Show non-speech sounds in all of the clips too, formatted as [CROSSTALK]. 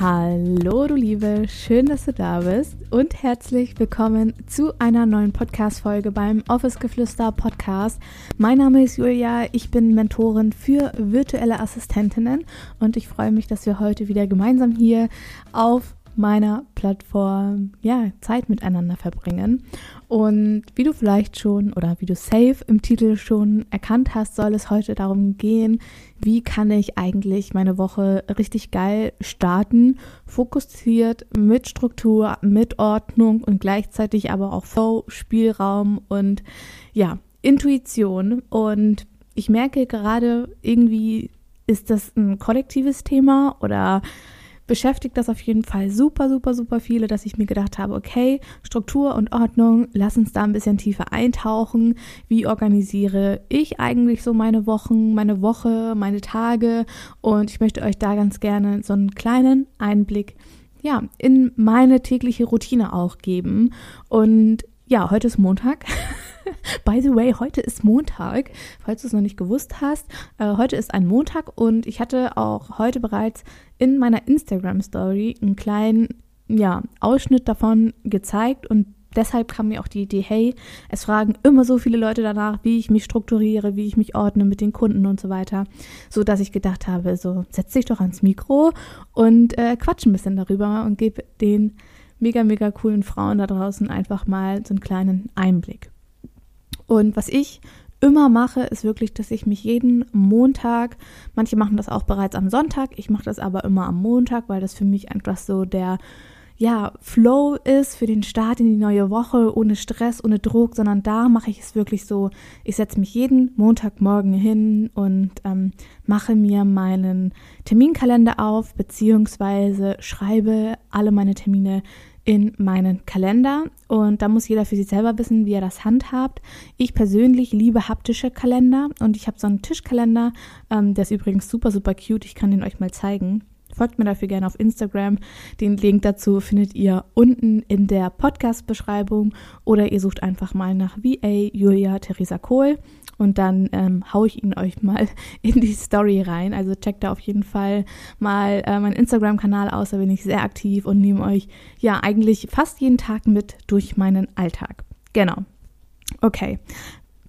Hallo du Liebe, schön, dass du da bist. Und herzlich willkommen zu einer neuen Podcast-Folge beim Office Geflüster Podcast. Mein Name ist Julia, ich bin Mentorin für virtuelle Assistentinnen. Und ich freue mich, dass wir heute wieder gemeinsam hier auf meiner Plattform ja, Zeit miteinander verbringen. Und wie du vielleicht schon oder wie du safe im Titel schon erkannt hast, soll es heute darum gehen, wie kann ich eigentlich meine Woche richtig geil starten, fokussiert, mit Struktur, mit Ordnung und gleichzeitig aber auch Flow, Spielraum und ja, Intuition. Und ich merke gerade irgendwie, ist das ein kollektives Thema oder beschäftigt das auf jeden Fall super, super, super viele, dass ich mir gedacht habe, okay, Struktur und Ordnung, lass uns da ein bisschen tiefer eintauchen. Wie organisiere ich eigentlich so meine Wochen, meine Woche, meine Tage? Und ich möchte euch da ganz gerne so einen kleinen Einblick ja, in meine tägliche Routine auch geben. Und ja, heute ist Montag. [LAUGHS] [LAUGHS] By the way, heute ist Montag, falls du es noch nicht gewusst hast. Äh, heute ist ein Montag und ich hatte auch heute bereits in meiner Instagram-Story einen kleinen ja, Ausschnitt davon gezeigt und deshalb kam mir auch die Idee, hey, es fragen immer so viele Leute danach, wie ich mich strukturiere, wie ich mich ordne mit den Kunden und so weiter, so dass ich gedacht habe, so setz dich doch ans Mikro und äh, quatsch ein bisschen darüber und gebe den mega, mega coolen Frauen da draußen einfach mal so einen kleinen Einblick. Und was ich immer mache, ist wirklich, dass ich mich jeden Montag, manche machen das auch bereits am Sonntag, ich mache das aber immer am Montag, weil das für mich einfach so der ja, Flow ist für den Start in die neue Woche, ohne Stress, ohne Druck, sondern da mache ich es wirklich so, ich setze mich jeden Montagmorgen hin und ähm, mache mir meinen Terminkalender auf, beziehungsweise schreibe alle meine Termine in meinen Kalender und da muss jeder für sich selber wissen, wie er das handhabt. Ich persönlich liebe haptische Kalender und ich habe so einen Tischkalender, ähm, der ist übrigens super, super cute. Ich kann den euch mal zeigen. Folgt mir dafür gerne auf Instagram. Den Link dazu findet ihr unten in der Podcast-Beschreibung oder ihr sucht einfach mal nach VA Julia Theresa Kohl und dann ähm, haue ich ihn euch mal [LAUGHS] in die Story rein. Also checkt da auf jeden Fall mal äh, meinen Instagram-Kanal aus, da bin ich sehr aktiv und nehme euch ja eigentlich fast jeden Tag mit durch meinen Alltag. Genau. Okay.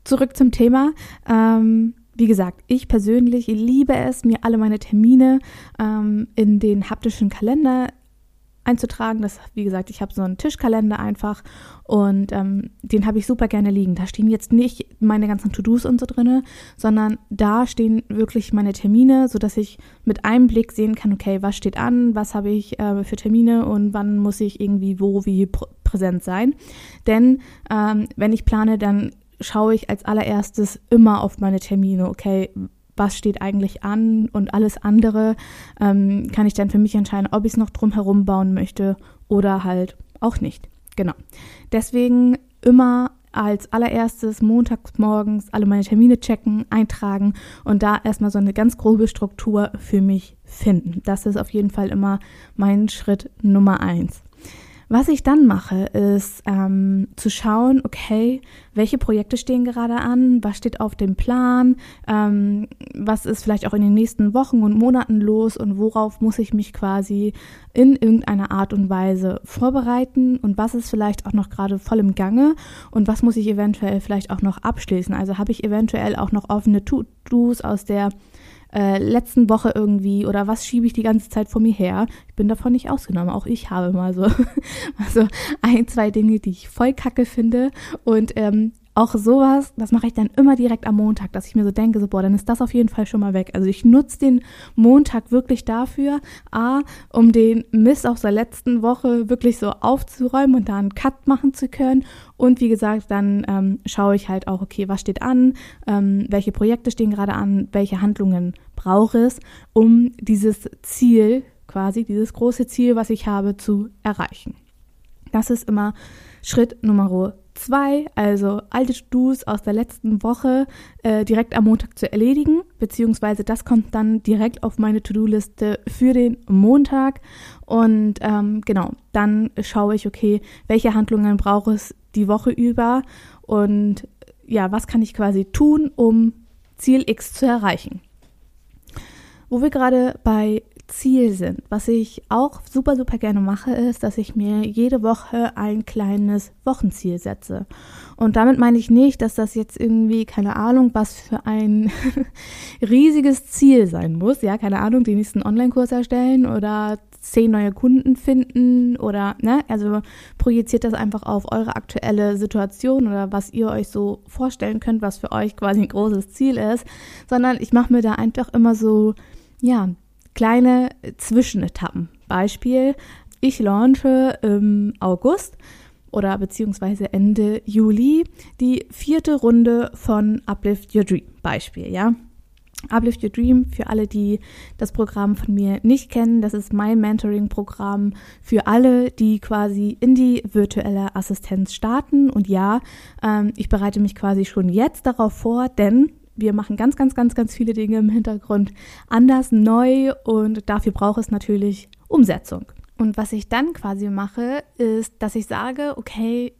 Zurück zum Thema. Ähm, wie gesagt, ich persönlich liebe es, mir alle meine Termine ähm, in den haptischen Kalender einzutragen. Das, wie gesagt, ich habe so einen Tischkalender einfach und ähm, den habe ich super gerne liegen. Da stehen jetzt nicht meine ganzen To-Dos und so drinne, sondern da stehen wirklich meine Termine, sodass ich mit einem Blick sehen kann, okay, was steht an, was habe ich äh, für Termine und wann muss ich irgendwie wo wie pr präsent sein. Denn ähm, wenn ich plane, dann schaue ich als allererstes immer auf meine Termine, okay, was steht eigentlich an und alles andere ähm, kann ich dann für mich entscheiden, ob ich es noch drumherum bauen möchte oder halt auch nicht. Genau. Deswegen immer als allererstes montags morgens alle meine Termine checken, eintragen und da erstmal so eine ganz grobe Struktur für mich finden. Das ist auf jeden Fall immer mein Schritt Nummer eins. Was ich dann mache, ist ähm, zu schauen, okay, welche Projekte stehen gerade an, was steht auf dem Plan, ähm, was ist vielleicht auch in den nächsten Wochen und Monaten los und worauf muss ich mich quasi in irgendeiner Art und Weise vorbereiten und was ist vielleicht auch noch gerade voll im Gange und was muss ich eventuell vielleicht auch noch abschließen. Also habe ich eventuell auch noch offene To-Dos aus der äh, letzten Woche irgendwie oder was schiebe ich die ganze Zeit vor mir her. Ich bin davon nicht ausgenommen. Auch ich habe mal so [LAUGHS] also ein, zwei Dinge, die ich voll kacke finde und ähm, auch sowas, das mache ich dann immer direkt am Montag, dass ich mir so denke, so, boah, dann ist das auf jeden Fall schon mal weg. Also ich nutze den Montag wirklich dafür, A, um den Mist aus der letzten Woche wirklich so aufzuräumen und da einen Cut machen zu können. Und wie gesagt, dann ähm, schaue ich halt auch, okay, was steht an, ähm, welche Projekte stehen gerade an, welche Handlungen brauche es, um dieses Ziel, quasi dieses große Ziel, was ich habe, zu erreichen. Das ist immer Schritt Nummer zwei, also alte To-Dos aus der letzten Woche äh, direkt am Montag zu erledigen, beziehungsweise das kommt dann direkt auf meine To-Do-Liste für den Montag. Und ähm, genau, dann schaue ich, okay, welche Handlungen brauche es die Woche über und ja, was kann ich quasi tun, um Ziel X zu erreichen. Wo wir gerade bei Ziel sind. Was ich auch super, super gerne mache, ist, dass ich mir jede Woche ein kleines Wochenziel setze. Und damit meine ich nicht, dass das jetzt irgendwie, keine Ahnung, was für ein [LAUGHS] riesiges Ziel sein muss. Ja, keine Ahnung, den nächsten Online-Kurs erstellen oder zehn neue Kunden finden oder, ne, also projiziert das einfach auf eure aktuelle Situation oder was ihr euch so vorstellen könnt, was für euch quasi ein großes Ziel ist, sondern ich mache mir da einfach immer so, ja, kleine Zwischenetappen. Beispiel, ich launche im August oder beziehungsweise Ende Juli die vierte Runde von Uplift Your Dream. Beispiel, ja. Uplift Your Dream, für alle, die das Programm von mir nicht kennen, das ist mein Mentoring-Programm für alle, die quasi in die virtuelle Assistenz starten. Und ja, ähm, ich bereite mich quasi schon jetzt darauf vor, denn wir machen ganz, ganz, ganz, ganz viele Dinge im Hintergrund anders, neu und dafür braucht es natürlich Umsetzung. Und was ich dann quasi mache, ist, dass ich sage, okay,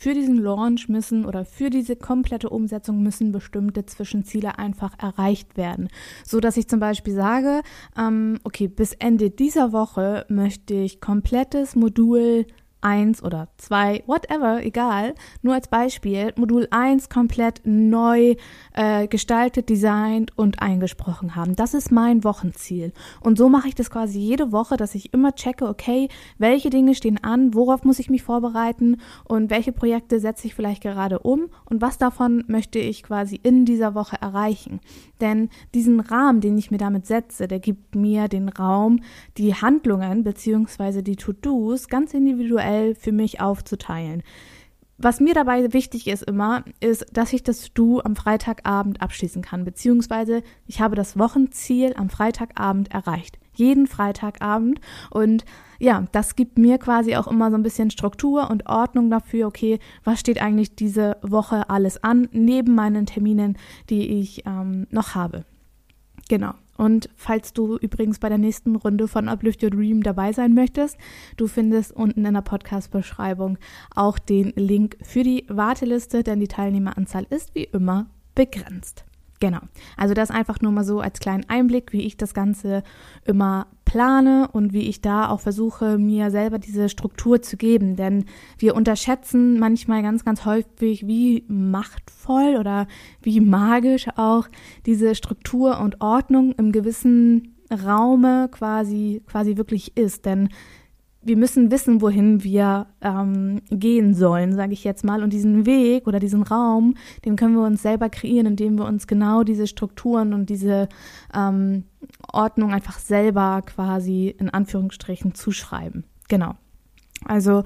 für diesen Launch müssen oder für diese komplette Umsetzung müssen bestimmte Zwischenziele einfach erreicht werden. So dass ich zum Beispiel sage, ähm, okay, bis Ende dieser Woche möchte ich komplettes Modul eins oder zwei, whatever, egal. Nur als Beispiel, Modul 1 komplett neu äh, gestaltet, designt und eingesprochen haben. Das ist mein Wochenziel. Und so mache ich das quasi jede Woche, dass ich immer checke, okay, welche Dinge stehen an, worauf muss ich mich vorbereiten und welche Projekte setze ich vielleicht gerade um und was davon möchte ich quasi in dieser Woche erreichen. Denn diesen Rahmen, den ich mir damit setze, der gibt mir den Raum, die Handlungen beziehungsweise die To-Dos ganz individuell für mich aufzuteilen. Was mir dabei wichtig ist immer, ist, dass ich das Du am Freitagabend abschließen kann, beziehungsweise ich habe das Wochenziel am Freitagabend erreicht. Jeden Freitagabend. Und ja, das gibt mir quasi auch immer so ein bisschen Struktur und Ordnung dafür, okay, was steht eigentlich diese Woche alles an, neben meinen Terminen, die ich ähm, noch habe. Genau. Und falls du übrigens bei der nächsten Runde von Uplift Your Dream dabei sein möchtest, du findest unten in der Podcast-Beschreibung auch den Link für die Warteliste, denn die Teilnehmeranzahl ist wie immer begrenzt. Genau. Also das einfach nur mal so als kleinen Einblick, wie ich das Ganze immer plane und wie ich da auch versuche, mir selber diese Struktur zu geben. Denn wir unterschätzen manchmal ganz, ganz häufig, wie machtvoll oder wie magisch auch diese Struktur und Ordnung im gewissen Raume quasi, quasi wirklich ist. Denn wir müssen wissen, wohin wir ähm, gehen sollen, sage ich jetzt mal. Und diesen Weg oder diesen Raum, den können wir uns selber kreieren, indem wir uns genau diese Strukturen und diese ähm, Ordnung einfach selber quasi in Anführungsstrichen zuschreiben. Genau. Also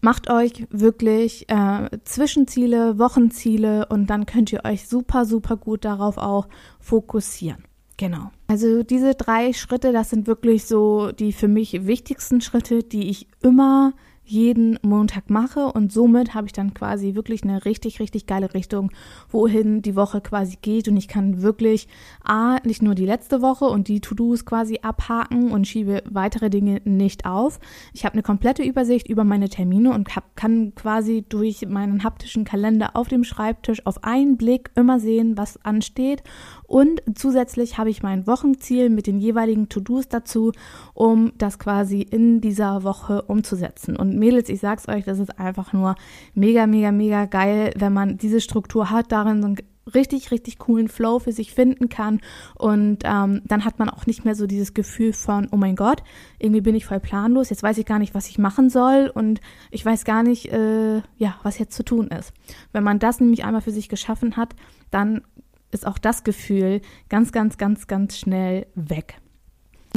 macht euch wirklich äh, Zwischenziele, Wochenziele und dann könnt ihr euch super, super gut darauf auch fokussieren. Genau. Also diese drei Schritte, das sind wirklich so die für mich wichtigsten Schritte, die ich immer jeden Montag mache und somit habe ich dann quasi wirklich eine richtig, richtig geile Richtung, wohin die Woche quasi geht und ich kann wirklich A, nicht nur die letzte Woche und die To-Dos quasi abhaken und schiebe weitere Dinge nicht auf. Ich habe eine komplette Übersicht über meine Termine und hab, kann quasi durch meinen haptischen Kalender auf dem Schreibtisch auf einen Blick immer sehen, was ansteht und zusätzlich habe ich mein Wochenziel mit den jeweiligen To-Dos dazu, um das quasi in dieser Woche umzusetzen. Und Mädels, ich sag's euch, das ist einfach nur mega, mega, mega geil, wenn man diese Struktur hat, darin so einen richtig, richtig coolen Flow für sich finden kann. Und ähm, dann hat man auch nicht mehr so dieses Gefühl von, oh mein Gott, irgendwie bin ich voll planlos, jetzt weiß ich gar nicht, was ich machen soll und ich weiß gar nicht, äh, ja, was jetzt zu tun ist. Wenn man das nämlich einmal für sich geschaffen hat, dann ist auch das Gefühl ganz, ganz, ganz, ganz schnell weg.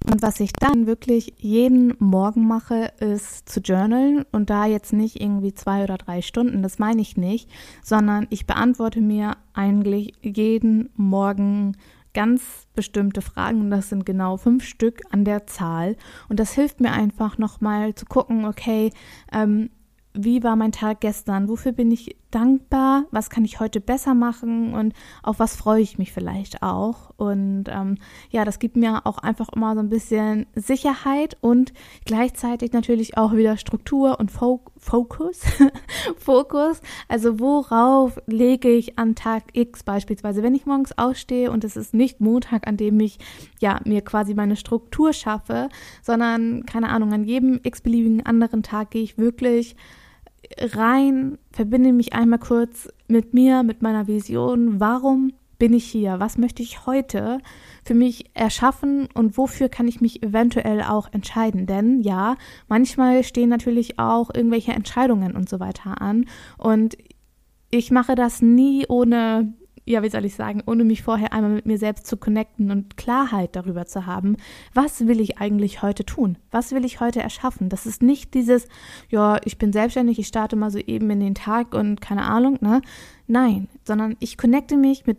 Und was ich dann wirklich jeden Morgen mache, ist zu journalen und da jetzt nicht irgendwie zwei oder drei Stunden, das meine ich nicht, sondern ich beantworte mir eigentlich jeden Morgen ganz bestimmte Fragen und das sind genau fünf Stück an der Zahl. Und das hilft mir einfach nochmal zu gucken, okay, ähm, wie war mein Tag gestern, wofür bin ich dankbar, was kann ich heute besser machen und auf was freue ich mich vielleicht auch. Und ähm, ja, das gibt mir auch einfach immer so ein bisschen Sicherheit und gleichzeitig natürlich auch wieder Struktur und Fo Fokus. [LAUGHS] Fokus. Also worauf lege ich an Tag X beispielsweise, wenn ich morgens ausstehe und es ist nicht Montag, an dem ich ja mir quasi meine Struktur schaffe, sondern keine Ahnung, an jedem x-beliebigen anderen Tag gehe ich wirklich rein, verbinde mich einmal kurz mit mir, mit meiner Vision. Warum bin ich hier? Was möchte ich heute für mich erschaffen und wofür kann ich mich eventuell auch entscheiden? Denn ja, manchmal stehen natürlich auch irgendwelche Entscheidungen und so weiter an und ich mache das nie ohne ja, wie soll ich sagen, ohne mich vorher einmal mit mir selbst zu connecten und Klarheit darüber zu haben, was will ich eigentlich heute tun? Was will ich heute erschaffen? Das ist nicht dieses, ja, ich bin selbstständig, ich starte mal so eben in den Tag und keine Ahnung, ne? Nein, sondern ich connecte mich mit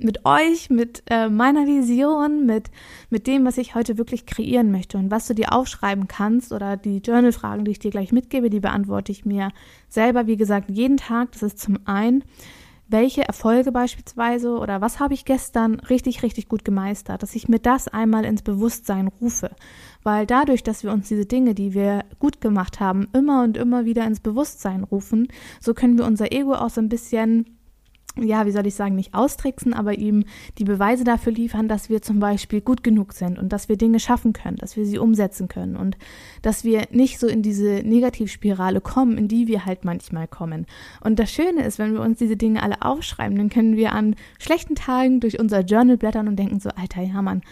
mit euch, mit äh, meiner Vision, mit, mit dem, was ich heute wirklich kreieren möchte und was du dir aufschreiben kannst oder die Journal-Fragen, die ich dir gleich mitgebe, die beantworte ich mir selber, wie gesagt, jeden Tag. Das ist zum einen welche Erfolge beispielsweise oder was habe ich gestern richtig, richtig gut gemeistert, dass ich mir das einmal ins Bewusstsein rufe. Weil dadurch, dass wir uns diese Dinge, die wir gut gemacht haben, immer und immer wieder ins Bewusstsein rufen, so können wir unser Ego auch so ein bisschen ja, wie soll ich sagen, nicht austricksen, aber ihm die Beweise dafür liefern, dass wir zum Beispiel gut genug sind und dass wir Dinge schaffen können, dass wir sie umsetzen können und dass wir nicht so in diese Negativspirale kommen, in die wir halt manchmal kommen. Und das Schöne ist, wenn wir uns diese Dinge alle aufschreiben, dann können wir an schlechten Tagen durch unser Journal blättern und denken so, Alter, ja, Mann,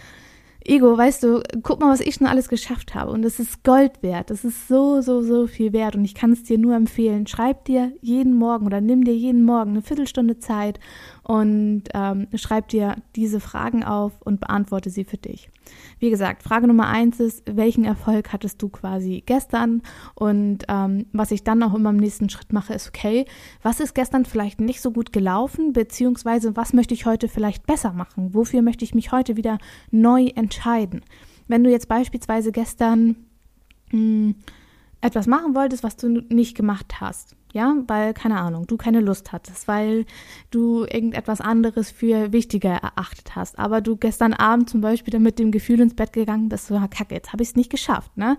Ego, weißt du, guck mal, was ich schon alles geschafft habe. Und das ist Gold wert. Das ist so, so, so viel wert. Und ich kann es dir nur empfehlen. Schreib dir jeden Morgen oder nimm dir jeden Morgen eine Viertelstunde Zeit und ähm, schreib dir diese Fragen auf und beantworte sie für dich. Wie gesagt, Frage Nummer eins ist, welchen Erfolg hattest du quasi gestern? Und ähm, was ich dann auch immer im nächsten Schritt mache, ist, okay, was ist gestern vielleicht nicht so gut gelaufen, beziehungsweise was möchte ich heute vielleicht besser machen? Wofür möchte ich mich heute wieder neu entscheiden? Wenn du jetzt beispielsweise gestern mh, hm, etwas machen wolltest, was du nicht gemacht hast, ja, weil, keine Ahnung, du keine Lust hattest, weil du irgendetwas anderes für wichtiger erachtet hast, aber du gestern Abend zum Beispiel dann mit dem Gefühl ins Bett gegangen bist, so, kacke, jetzt habe ich es nicht geschafft, ne?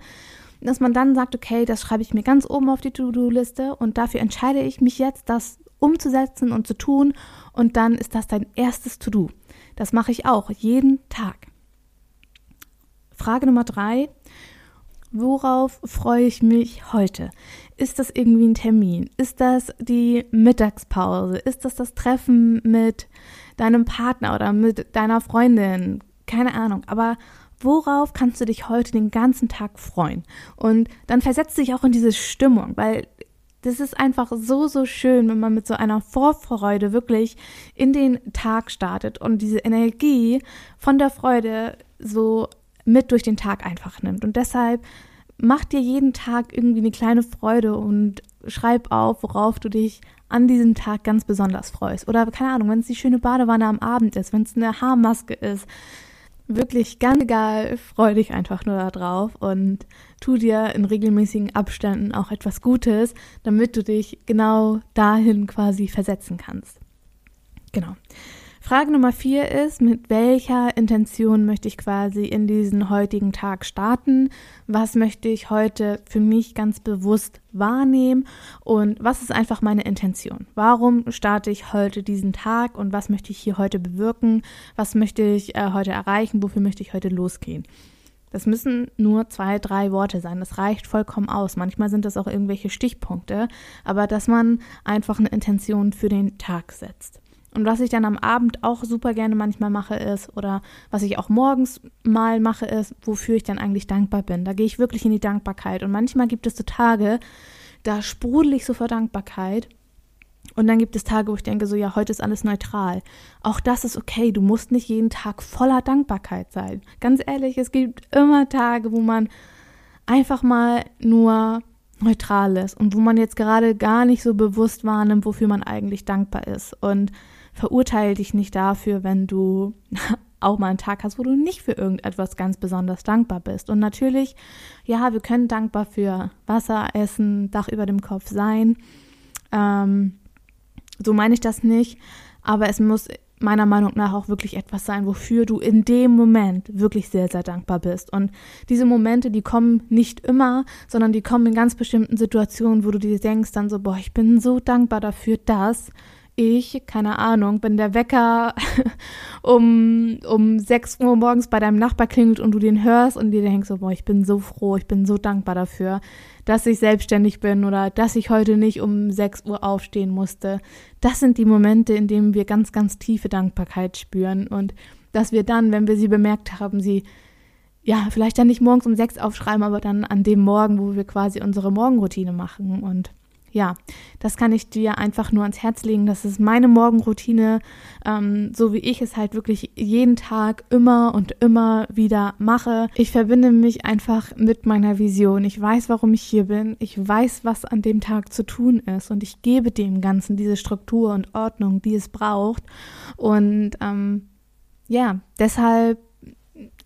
Dass man dann sagt, okay, das schreibe ich mir ganz oben auf die To-Do-Liste und dafür entscheide ich mich jetzt, das umzusetzen und zu tun und dann ist das dein erstes To-Do. Das mache ich auch jeden Tag. Frage Nummer drei. Worauf freue ich mich heute? Ist das irgendwie ein Termin? Ist das die Mittagspause? Ist das das Treffen mit deinem Partner oder mit deiner Freundin? Keine Ahnung. Aber worauf kannst du dich heute den ganzen Tag freuen? Und dann versetzt dich auch in diese Stimmung, weil das ist einfach so, so schön, wenn man mit so einer Vorfreude wirklich in den Tag startet und diese Energie von der Freude so mit durch den Tag einfach nimmt. Und deshalb mach dir jeden Tag irgendwie eine kleine Freude und schreib auf, worauf du dich an diesem Tag ganz besonders freust. Oder keine Ahnung, wenn es die schöne Badewanne am Abend ist, wenn es eine Haarmaske ist. Wirklich ganz egal, freu dich einfach nur darauf und tu dir in regelmäßigen Abständen auch etwas Gutes, damit du dich genau dahin quasi versetzen kannst. Genau. Frage Nummer vier ist, mit welcher Intention möchte ich quasi in diesen heutigen Tag starten? Was möchte ich heute für mich ganz bewusst wahrnehmen? Und was ist einfach meine Intention? Warum starte ich heute diesen Tag und was möchte ich hier heute bewirken? Was möchte ich äh, heute erreichen? Wofür möchte ich heute losgehen? Das müssen nur zwei, drei Worte sein. Das reicht vollkommen aus. Manchmal sind das auch irgendwelche Stichpunkte, aber dass man einfach eine Intention für den Tag setzt. Und was ich dann am Abend auch super gerne manchmal mache ist, oder was ich auch morgens mal mache ist, wofür ich dann eigentlich dankbar bin. Da gehe ich wirklich in die Dankbarkeit. Und manchmal gibt es so Tage, da sprudel ich so vor Dankbarkeit. Und dann gibt es Tage, wo ich denke, so ja, heute ist alles neutral. Auch das ist okay. Du musst nicht jeden Tag voller Dankbarkeit sein. Ganz ehrlich, es gibt immer Tage, wo man einfach mal nur neutral ist und wo man jetzt gerade gar nicht so bewusst wahrnimmt, wofür man eigentlich dankbar ist. Und verurteile dich nicht dafür, wenn du [LAUGHS] auch mal einen Tag hast, wo du nicht für irgendetwas ganz besonders dankbar bist. Und natürlich, ja, wir können dankbar für Wasser, Essen, Dach über dem Kopf sein. Ähm, so meine ich das nicht, aber es muss meiner Meinung nach auch wirklich etwas sein, wofür du in dem Moment wirklich sehr, sehr dankbar bist. Und diese Momente, die kommen nicht immer, sondern die kommen in ganz bestimmten Situationen, wo du dir denkst dann so, boah, ich bin so dankbar dafür, dass ich, keine Ahnung, wenn der Wecker [LAUGHS] um, um 6 Uhr morgens bei deinem Nachbar klingelt und du den hörst und dir denkst so, boah, ich bin so froh, ich bin so dankbar dafür, dass ich selbstständig bin oder dass ich heute nicht um 6 Uhr aufstehen musste. Das sind die Momente, in denen wir ganz, ganz tiefe Dankbarkeit spüren und dass wir dann, wenn wir sie bemerkt haben, sie ja, vielleicht dann nicht morgens um sechs aufschreiben, aber dann an dem Morgen, wo wir quasi unsere Morgenroutine machen und ja, das kann ich dir einfach nur ans Herz legen. Das ist meine Morgenroutine, ähm, so wie ich es halt wirklich jeden Tag immer und immer wieder mache. Ich verbinde mich einfach mit meiner Vision. Ich weiß, warum ich hier bin. Ich weiß, was an dem Tag zu tun ist. Und ich gebe dem Ganzen diese Struktur und Ordnung, die es braucht. Und ähm, ja, deshalb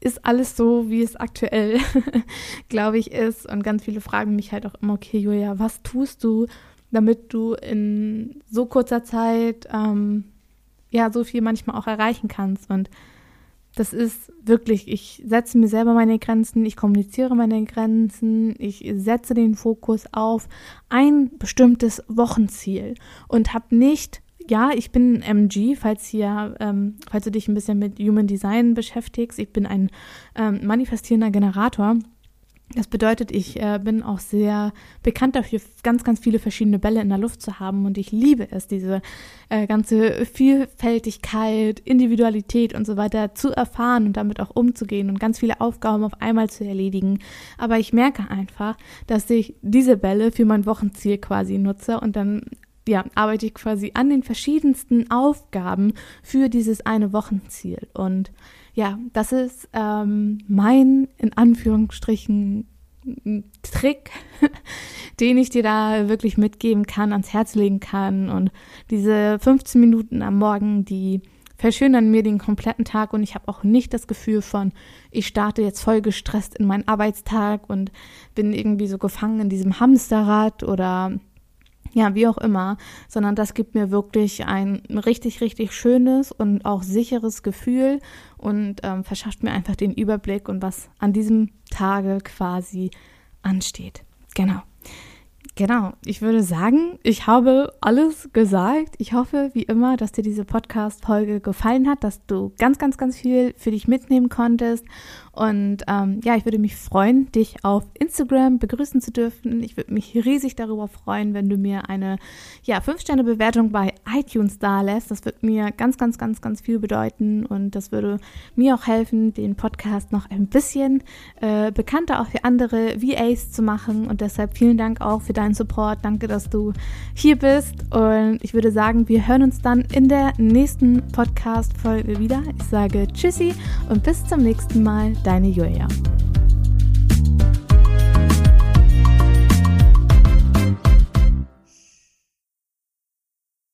ist alles so, wie es aktuell, [LAUGHS] glaube ich, ist. Und ganz viele fragen mich halt auch immer, okay, Julia, was tust du, damit du in so kurzer Zeit ähm, ja so viel manchmal auch erreichen kannst? Und das ist wirklich, ich setze mir selber meine Grenzen, ich kommuniziere meine Grenzen, ich setze den Fokus auf ein bestimmtes Wochenziel und habe nicht ja, ich bin MG, falls hier, ähm, falls du dich ein bisschen mit Human Design beschäftigst. Ich bin ein ähm, manifestierender Generator. Das bedeutet, ich äh, bin auch sehr bekannt dafür, ganz, ganz viele verschiedene Bälle in der Luft zu haben. Und ich liebe es, diese äh, ganze Vielfältigkeit, Individualität und so weiter zu erfahren und damit auch umzugehen und ganz viele Aufgaben auf einmal zu erledigen. Aber ich merke einfach, dass ich diese Bälle für mein Wochenziel quasi nutze und dann ja, arbeite ich quasi an den verschiedensten Aufgaben für dieses eine Wochenziel. Und ja, das ist ähm, mein, in Anführungsstrichen, Trick, [LAUGHS] den ich dir da wirklich mitgeben kann, ans Herz legen kann. Und diese 15 Minuten am Morgen, die verschönern mir den kompletten Tag und ich habe auch nicht das Gefühl von, ich starte jetzt voll gestresst in meinen Arbeitstag und bin irgendwie so gefangen in diesem Hamsterrad oder ja, wie auch immer, sondern das gibt mir wirklich ein richtig, richtig schönes und auch sicheres Gefühl und ähm, verschafft mir einfach den Überblick und was an diesem Tage quasi ansteht. Genau. Genau, ich würde sagen, ich habe alles gesagt. Ich hoffe, wie immer, dass dir diese Podcast-Folge gefallen hat, dass du ganz, ganz, ganz viel für dich mitnehmen konntest und ähm, ja, ich würde mich freuen, dich auf Instagram begrüßen zu dürfen. Ich würde mich riesig darüber freuen, wenn du mir eine ja, 5-Sterne-Bewertung bei iTunes da lässt. Das würde mir ganz, ganz, ganz, ganz viel bedeuten und das würde mir auch helfen, den Podcast noch ein bisschen äh, bekannter auch für andere VAs zu machen. Und deshalb vielen Dank auch für deinen Support. Danke, dass du hier bist. Und ich würde sagen, wir hören uns dann in der nächsten Podcast-Folge wieder. Ich sage Tschüssi und bis zum nächsten Mal Deine Julia.